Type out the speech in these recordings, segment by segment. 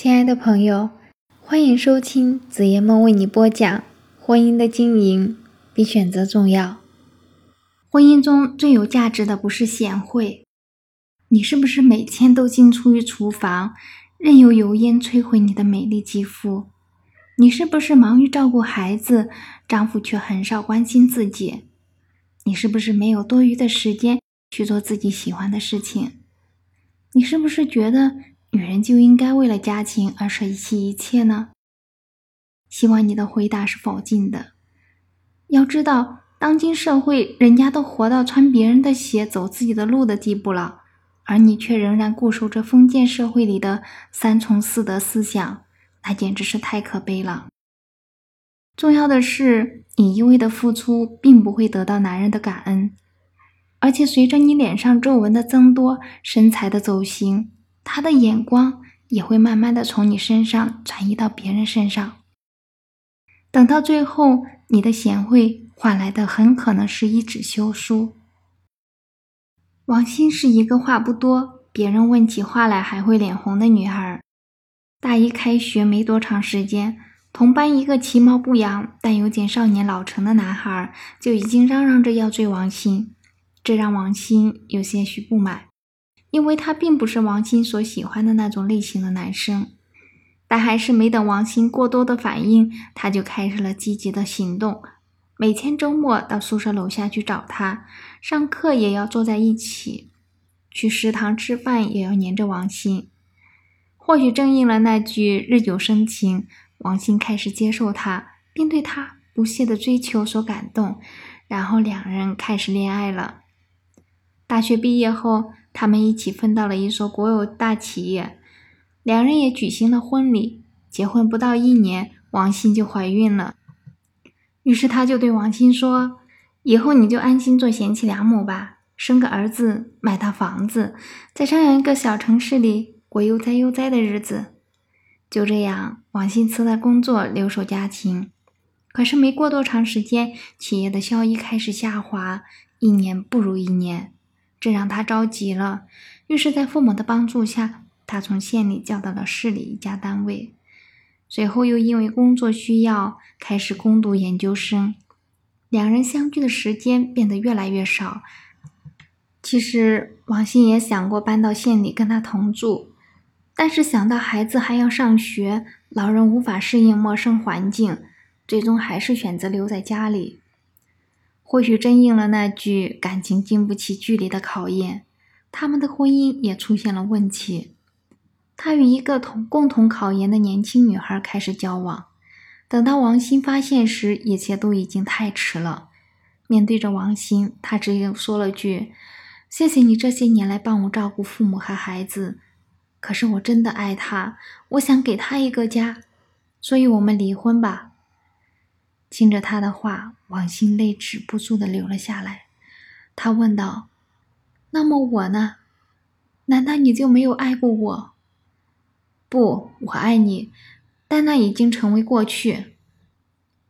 亲爱的朋友，欢迎收听子夜梦为你播讲。婚姻的经营比选择重要。婚姻中最有价值的不是贤惠，你是不是每天都进出于厨房，任由油烟摧毁你的美丽肌肤？你是不是忙于照顾孩子，丈夫却很少关心自己？你是不是没有多余的时间去做自己喜欢的事情？你是不是觉得？女人就应该为了家庭而舍弃一切呢？希望你的回答是否定的。要知道，当今社会，人家都活到穿别人的鞋、走自己的路的地步了，而你却仍然固守着封建社会里的三从四德思想，那简直是太可悲了。重要的是，你一味的付出，并不会得到男人的感恩，而且随着你脸上皱纹的增多，身材的走形。他的眼光也会慢慢的从你身上转移到别人身上，等到最后，你的贤惠换来的很可能是一纸休书。王欣是一个话不多，别人问起话来还会脸红的女孩。大一开学没多长时间，同班一个其貌不扬但有点少年老成的男孩就已经嚷嚷着要追王欣，这让王欣有些许不满。因为他并不是王鑫所喜欢的那种类型的男生，但还是没等王鑫过多的反应，他就开始了积极的行动。每天周末到宿舍楼下去找他，上课也要坐在一起，去食堂吃饭也要黏着王鑫。或许正应了那句“日久生情”，王鑫开始接受他，并对他不懈的追求所感动，然后两人开始恋爱了。大学毕业后。他们一起分到了一所国有大企业，两人也举行了婚礼。结婚不到一年，王鑫就怀孕了。于是他就对王鑫说：“以后你就安心做贤妻良母吧，生个儿子，买套房子，在这样一个小城市里过悠哉悠哉的日子。”就这样，王鑫辞了工作，留守家庭。可是没过多长时间，企业的效益开始下滑，一年不如一年。这让他着急了，于是，在父母的帮助下，他从县里调到了市里一家单位，随后又因为工作需要开始攻读研究生，两人相聚的时间变得越来越少。其实，王鑫也想过搬到县里跟他同住，但是想到孩子还要上学，老人无法适应陌生环境，最终还是选择留在家里。或许真应了那句“感情经不起距离的考验”，他们的婚姻也出现了问题。他与一个同共同考研的年轻女孩开始交往，等到王鑫发现时，一切都已经太迟了。面对着王鑫，他只有说了句：“谢谢你这些年来帮我照顾父母和孩子，可是我真的爱他，我想给他一个家，所以我们离婚吧。”听着他的话，王鑫泪止不住的流了下来。他问道：“那么我呢？难道你就没有爱过我？”“不，我爱你，但那已经成为过去。”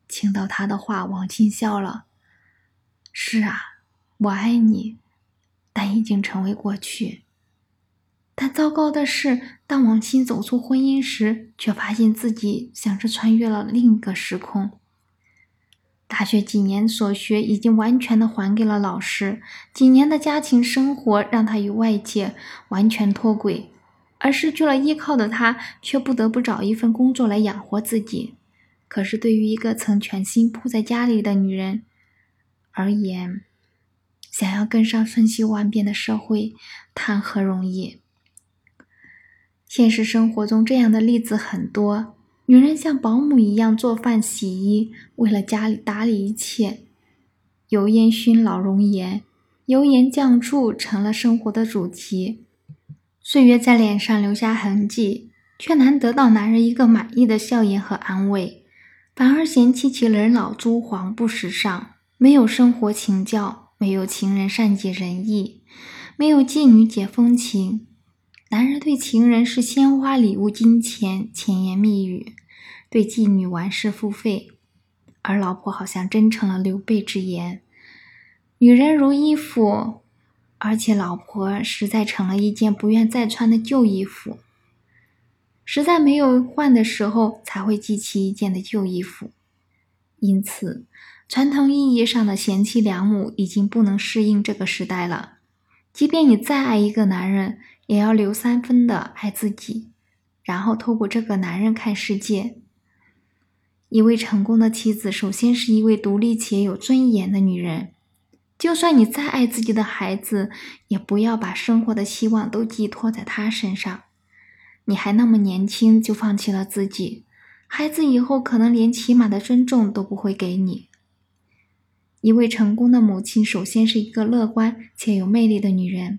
听到他的话，王鑫笑了。“是啊，我爱你，但已经成为过去。”但糟糕的是，当王鑫走出婚姻时，却发现自己像是穿越了另一个时空。大学几年所学已经完全的还给了老师，几年的家庭生活让他与外界完全脱轨，而失去了依靠的他却不得不找一份工作来养活自己。可是对于一个曾全心扑在家里的女人而言，想要跟上瞬息万变的社会，谈何容易？现实生活中这样的例子很多。女人像保姆一样做饭、洗衣，为了家里打理一切。油烟熏老容颜，油盐酱醋成了生活的主题。岁月在脸上留下痕迹，却难得到男人一个满意的笑颜和安慰，反而嫌弃其人老珠黄、不时尚，没有生活情调，没有情人善解人意，没有妓女解风情。男人对情人是鲜花、礼物、金钱、甜言蜜语；对妓女玩世付费，而老婆好像真成了刘备之言。女人如衣服，而且老婆实在成了一件不愿再穿的旧衣服。实在没有换的时候，才会记起一件的旧衣服。因此，传统意义上的贤妻良母已经不能适应这个时代了。即便你再爱一个男人，也要留三分的爱自己，然后透过这个男人看世界。一位成功的妻子，首先是一位独立且有尊严的女人。就算你再爱自己的孩子，也不要把生活的希望都寄托在他身上。你还那么年轻就放弃了自己，孩子以后可能连起码的尊重都不会给你。一位成功的母亲，首先是一个乐观且有魅力的女人。